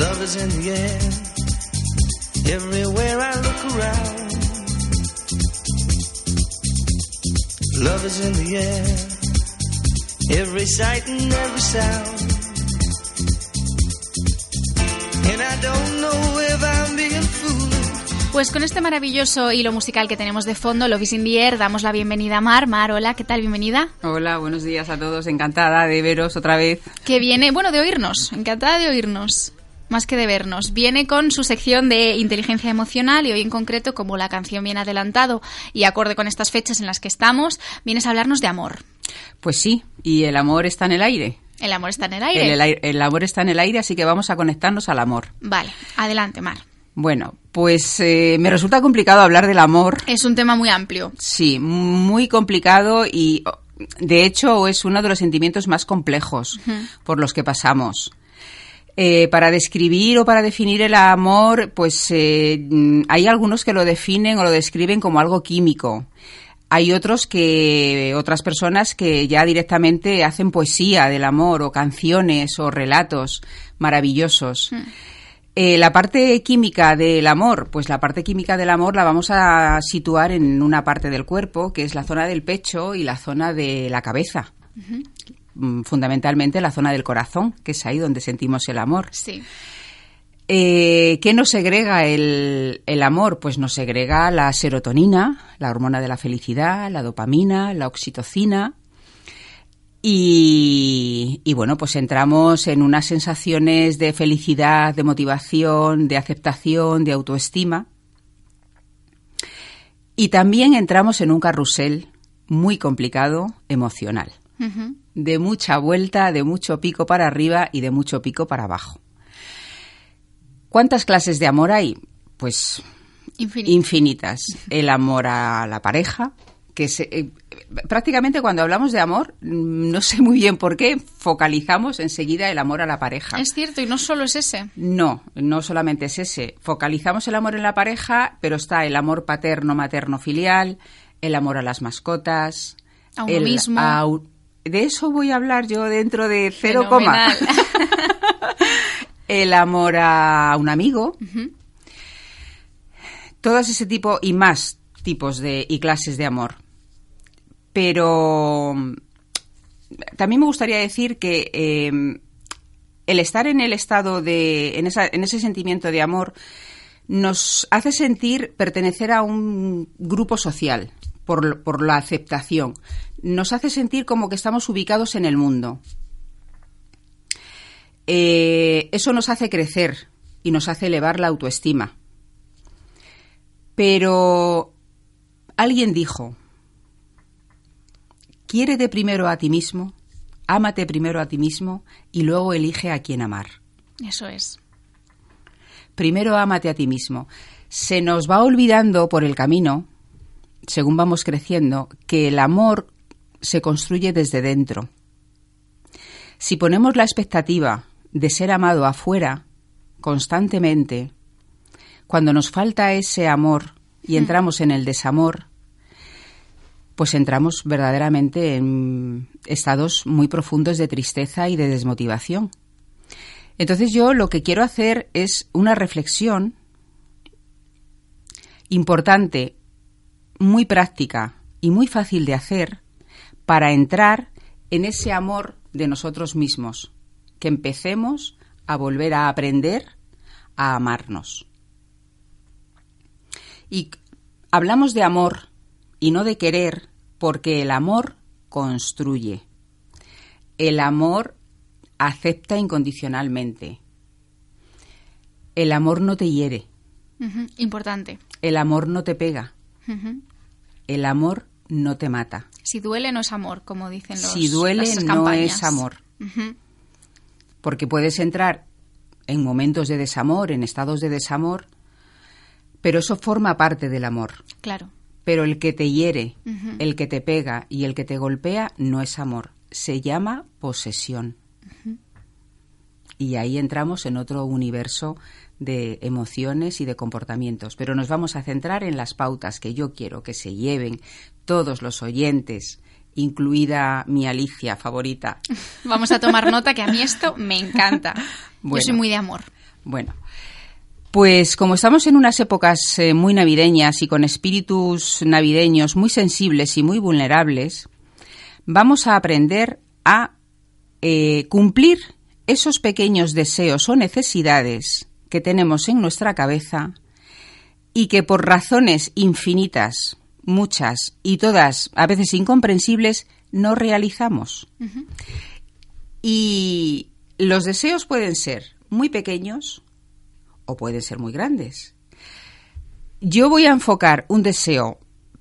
Love is in the air. Everywhere I look around. Love is in the air. Every sight and every sound. And I don't know if I'm being foolish. Pues con este maravilloso hilo musical que tenemos de fondo, Love is in the Air, damos la bienvenida a Mar. Mar, hola, ¿qué tal? Bienvenida. Hola, buenos días a todos. Encantada de veros otra vez. Que viene, bueno, de oírnos, encantada de oírnos. Más que de vernos. Viene con su sección de inteligencia emocional y hoy en concreto, como la canción viene adelantado y acorde con estas fechas en las que estamos, vienes a hablarnos de amor. Pues sí, y el amor está en el aire. El amor está en el aire. El, el- el amor está en el aire, así que vamos a conectarnos al amor. Vale, adelante, Mar. Bueno, pues eh, me resulta complicado hablar del amor. Es un tema muy amplio. Sí, muy complicado y de hecho es uno de los sentimientos más complejos por los que pasamos. Eh, para describir o para definir el amor, pues eh, hay algunos que lo definen o lo describen como algo químico. Hay otros que, otras personas que ya directamente hacen poesía del amor o canciones o relatos maravillosos. Eh, la parte química del amor, pues la parte química del amor la vamos a situar en una parte del cuerpo, que es la zona del pecho y la zona de la cabeza. Fundamentalmente la zona del corazón, que es ahí donde sentimos el amor. Sí. Eh, ¿Qué nos segrega el, el amor? Pues nos segrega la serotonina, la hormona de la felicidad, la dopamina, la oxitocina. Y, y bueno, pues entramos en unas sensaciones de felicidad, de motivación, de aceptación, de autoestima. Y también entramos en un carrusel muy complicado emocional. De mucha vuelta, de mucho pico para arriba y de mucho pico para abajo. ¿Cuántas clases de amor hay? Pues infinitas. El amor a la pareja, que se- eh, prácticamente cuando hablamos de amor, no sé muy bien por qué, focalizamos enseguida el amor a la pareja. Es cierto, y no solo es ese. No, no solamente es ese. Focalizamos el amor en la pareja, pero está el amor paterno, materno, filial, el amor a las mascotas, A uno el mismo. au- De eso voy a hablar yo dentro de cero coma. El amor a un amigo, todos ese tipo y más tipos de y clases de amor. Pero mm, también me gustaría decir que eh, el estar en el estado de, en, esa- en ese sentimiento de amor, nos hace sentir pertenecer a un grupo social por, por la aceptación. Nos hace sentir como que estamos ubicados en el mundo. Eh, eso nos hace crecer y nos hace elevar la autoestima. Pero alguien dijo, quiérete primero a ti mismo, ámate primero a ti mismo y luego elige a quién amar. Eso es. Primero ámate a ti mismo. Se nos va olvidando por el camino, según vamos creciendo, que el amor se construye desde dentro. Si ponemos la expectativa de ser amado afuera constantemente, cuando nos falta ese amor y entramos en el desamor, pues entramos verdaderamente en estados muy profundos de tristeza y de desmotivación. Entonces yo lo que quiero hacer es una reflexión importante, muy práctica y muy fácil de hacer para entrar en ese amor de nosotros mismos, que empecemos a volver a aprender a amarnos. Y hablamos de amor y no de querer porque el amor construye. El amor acepta incondicionalmente. El amor no te hiere. Importante. El amor no te pega. El amor no te mata. Si duele no es amor, como dicen los si duele las no es amor. Porque puedes entrar en momentos de desamor, en estados de desamor, pero eso forma parte del amor. Claro. Pero el que te hiere, el que te pega y el que te golpea no es amor. Se llama posesión. Y ahí entramos en otro universo de emociones y de comportamientos. Pero nos vamos a centrar en las pautas que yo quiero que se lleven todos los oyentes, incluida mi Alicia favorita. Vamos a tomar nota que a mí esto me encanta. Yo soy muy de amor. Bueno, pues como estamos en unas épocas eh, muy navideñas y con espíritus navideños muy sensibles y muy vulnerables, vamos a aprender a eh, cumplir esos pequeños deseos o necesidades que tenemos en nuestra cabeza y que por razones infinitas, muchas y todas a veces incomprensibles, no realizamos. Y los deseos pueden ser muy pequeños o pueden ser muy grandes. Yo voy a enfocar un deseo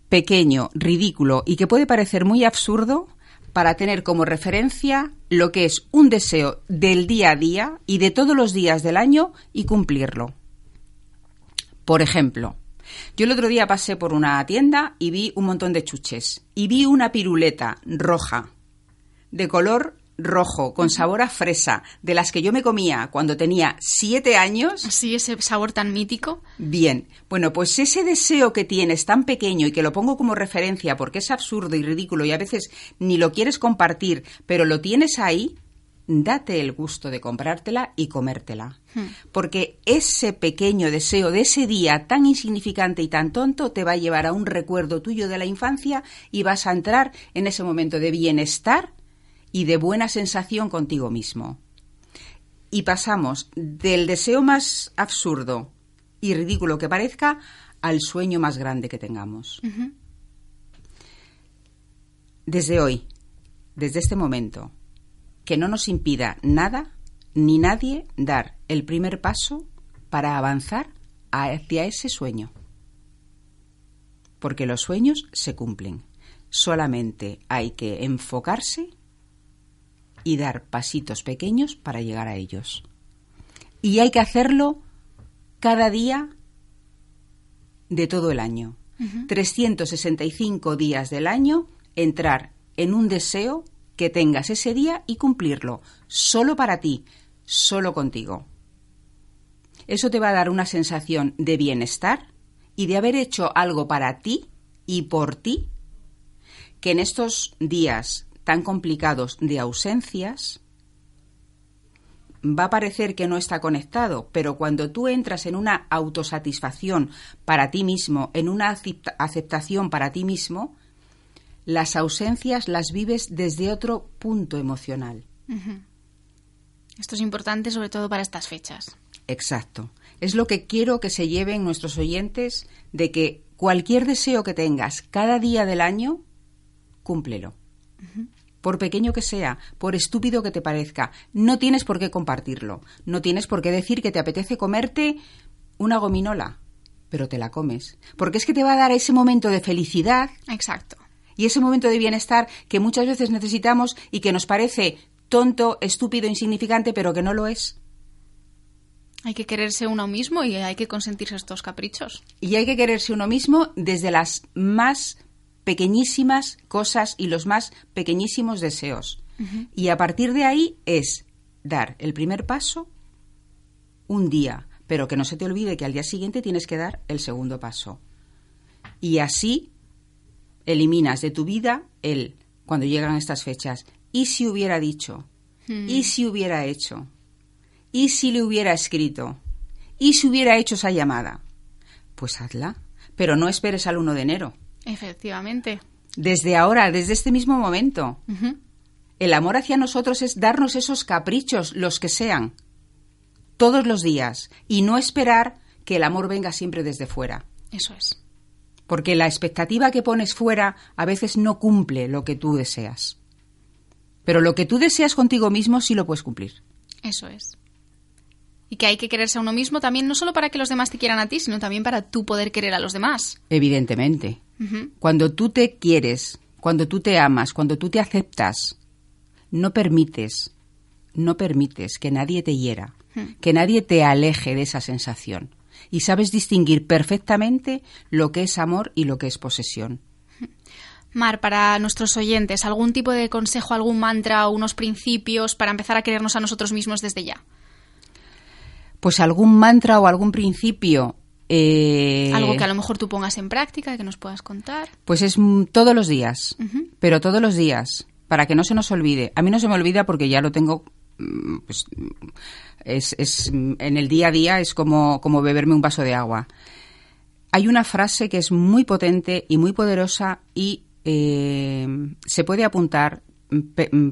pequeño, ridículo y que puede parecer muy absurdo para tener como referencia lo que es un deseo del día a día y de todos los días del año y cumplirlo. Por ejemplo, yo el otro día pasé por una tienda y vi un montón de chuches y vi una piruleta roja de color rojo, con sabor a fresa, de las que yo me comía cuando tenía siete años. Sí, ese sabor tan mítico. Bien, bueno, pues ese deseo que tienes tan pequeño y que lo pongo como referencia porque es absurdo y ridículo y a veces ni lo quieres compartir, pero lo tienes ahí, date el gusto de comprártela y comértela. Hmm. Porque ese pequeño deseo de ese día tan insignificante y tan tonto te va a llevar a un recuerdo tuyo de la infancia y vas a entrar en ese momento de bienestar y de buena sensación contigo mismo. Y pasamos del deseo más absurdo y ridículo que parezca al sueño más grande que tengamos. Desde hoy, desde este momento, que no nos impida nada ni nadie dar el primer paso para avanzar hacia ese sueño. Porque los sueños se cumplen. Solamente hay que enfocarse y dar pasitos pequeños para llegar a ellos. Y hay que hacerlo cada día de todo el año. 365 días del año, entrar en un deseo que tengas ese día y cumplirlo, solo para ti, solo contigo. Eso te va a dar una sensación de bienestar y de haber hecho algo para ti y por ti, que en estos días tan complicados de ausencias, va a parecer que no está conectado, pero cuando tú entras en una autosatisfacción para ti mismo, en una aceptación para ti mismo, las ausencias las vives desde otro punto emocional. Esto es importante sobre todo para estas fechas. Exacto. Es lo que quiero que se lleven nuestros oyentes de que cualquier deseo que tengas cada día del año, cúmplelo por pequeño que sea, por estúpido que te parezca, no tienes por qué compartirlo. No tienes por qué decir que te apetece comerte una gominola, pero te la comes. Porque es que te va a dar ese momento de felicidad. Exacto. Y ese momento de bienestar que muchas veces necesitamos y que nos parece tonto, estúpido, insignificante, pero que no lo es. Hay que quererse uno mismo y hay que consentirse estos caprichos. Y hay que quererse uno mismo desde las más pequeñísimas cosas y los más pequeñísimos deseos. Y a partir de ahí es dar el primer paso un día, pero que no se te olvide que al día siguiente tienes que dar el segundo paso. Y así eliminas de tu vida el, cuando llegan estas fechas, ¿y si hubiera dicho? ¿Y si hubiera hecho? ¿Y si le hubiera escrito? ¿Y si hubiera hecho esa llamada? Pues hazla, pero no esperes al 1 de enero. Efectivamente. Desde ahora, desde este mismo momento. El amor hacia nosotros es darnos esos caprichos, los que sean, todos los días, y no esperar que el amor venga siempre desde fuera. Eso es. Porque la expectativa que pones fuera a veces no cumple lo que tú deseas. Pero lo que tú deseas contigo mismo sí lo puedes cumplir. Eso es. Y que hay que quererse a uno mismo también, no solo para que los demás te quieran a ti, sino también para tú poder querer a los demás. Evidentemente. Cuando tú te quieres, cuando tú te amas, cuando tú te aceptas, no permites, no permites que nadie te hiera, que nadie te aleje de esa sensación. Y sabes distinguir perfectamente lo que es amor y lo que es posesión. Mar, para nuestros oyentes, ¿algún tipo de consejo, algún mantra o unos principios para empezar a querernos a nosotros mismos desde ya? Pues algún mantra o algún principio. Eh, Algo que a lo mejor tú pongas en práctica, que nos puedas contar. Pues es todos los días, pero todos los días, para que no se nos olvide. A mí no se me olvida porque ya lo tengo mm, pues, es, es- en el día a día es como, como beberme un vaso de agua. Hay una frase que es muy potente y muy poderosa y eh, se puede apuntar,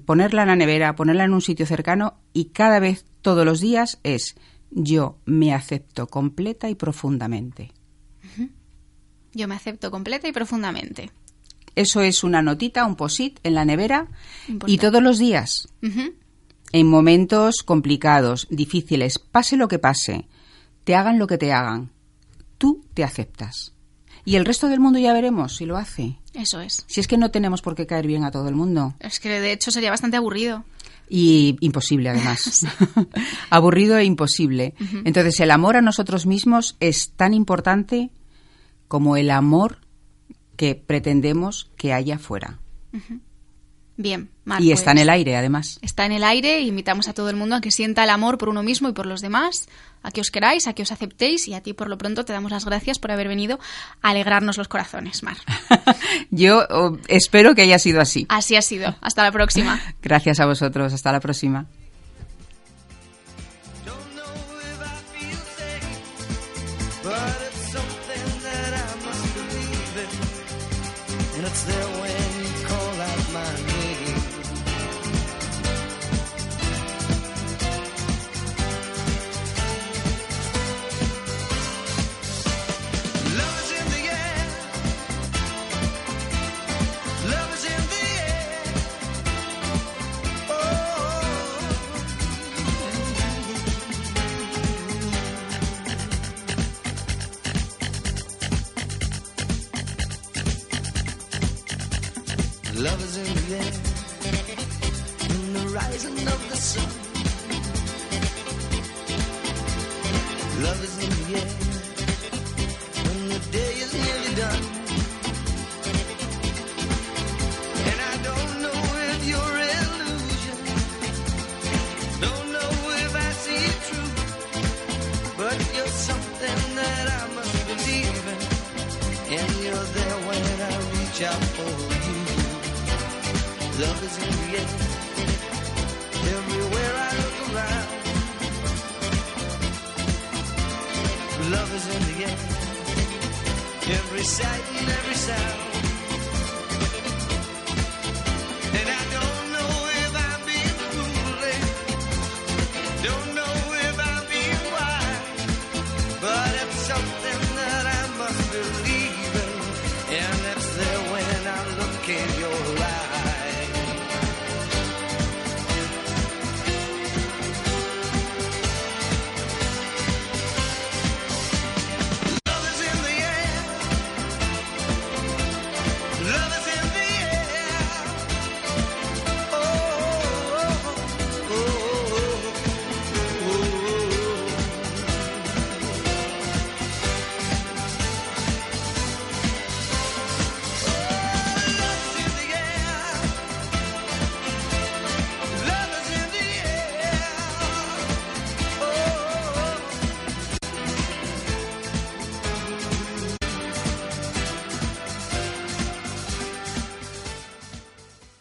ponerla en la nevera, ponerla en un sitio cercano y cada vez, todos los días, es yo me acepto completa y profundamente. Yo me acepto completa y profundamente. Eso es una notita, un posit en la nevera y todos los días, en momentos complicados, difíciles, pase lo que pase, te hagan lo que te hagan, tú te aceptas. Y el resto del mundo ya veremos si lo hace. Eso es. Si es que no tenemos por qué caer bien a todo el mundo. Es que de hecho sería bastante aburrido. Y imposible, además. Aburrido e imposible. Entonces, el amor a nosotros mismos es tan importante como el amor que pretendemos que haya fuera. Bien, Mar, y está en pues, el aire, además. Está en el aire, invitamos a todo el mundo a que sienta el amor por uno mismo y por los demás, a que os queráis, a que os aceptéis y a ti por lo pronto te damos las gracias por haber venido a alegrarnos los corazones, Mar. Yo oh, espero que haya sido así. Así ha sido. Hasta la próxima. Gracias a vosotros. Hasta la próxima. Rising of the sun. Love is in the air, when the day is nearly done. And I don't know if you're illusion, don't know if I see it true, but you're something that I must believe in, and you're there when I reach out for you. Love is in the air. Love is in the air. Every sight and every sound. And I don't know if I'm being. Don't know if I'm being wise. But it's something that I must believe in. And there when I look in your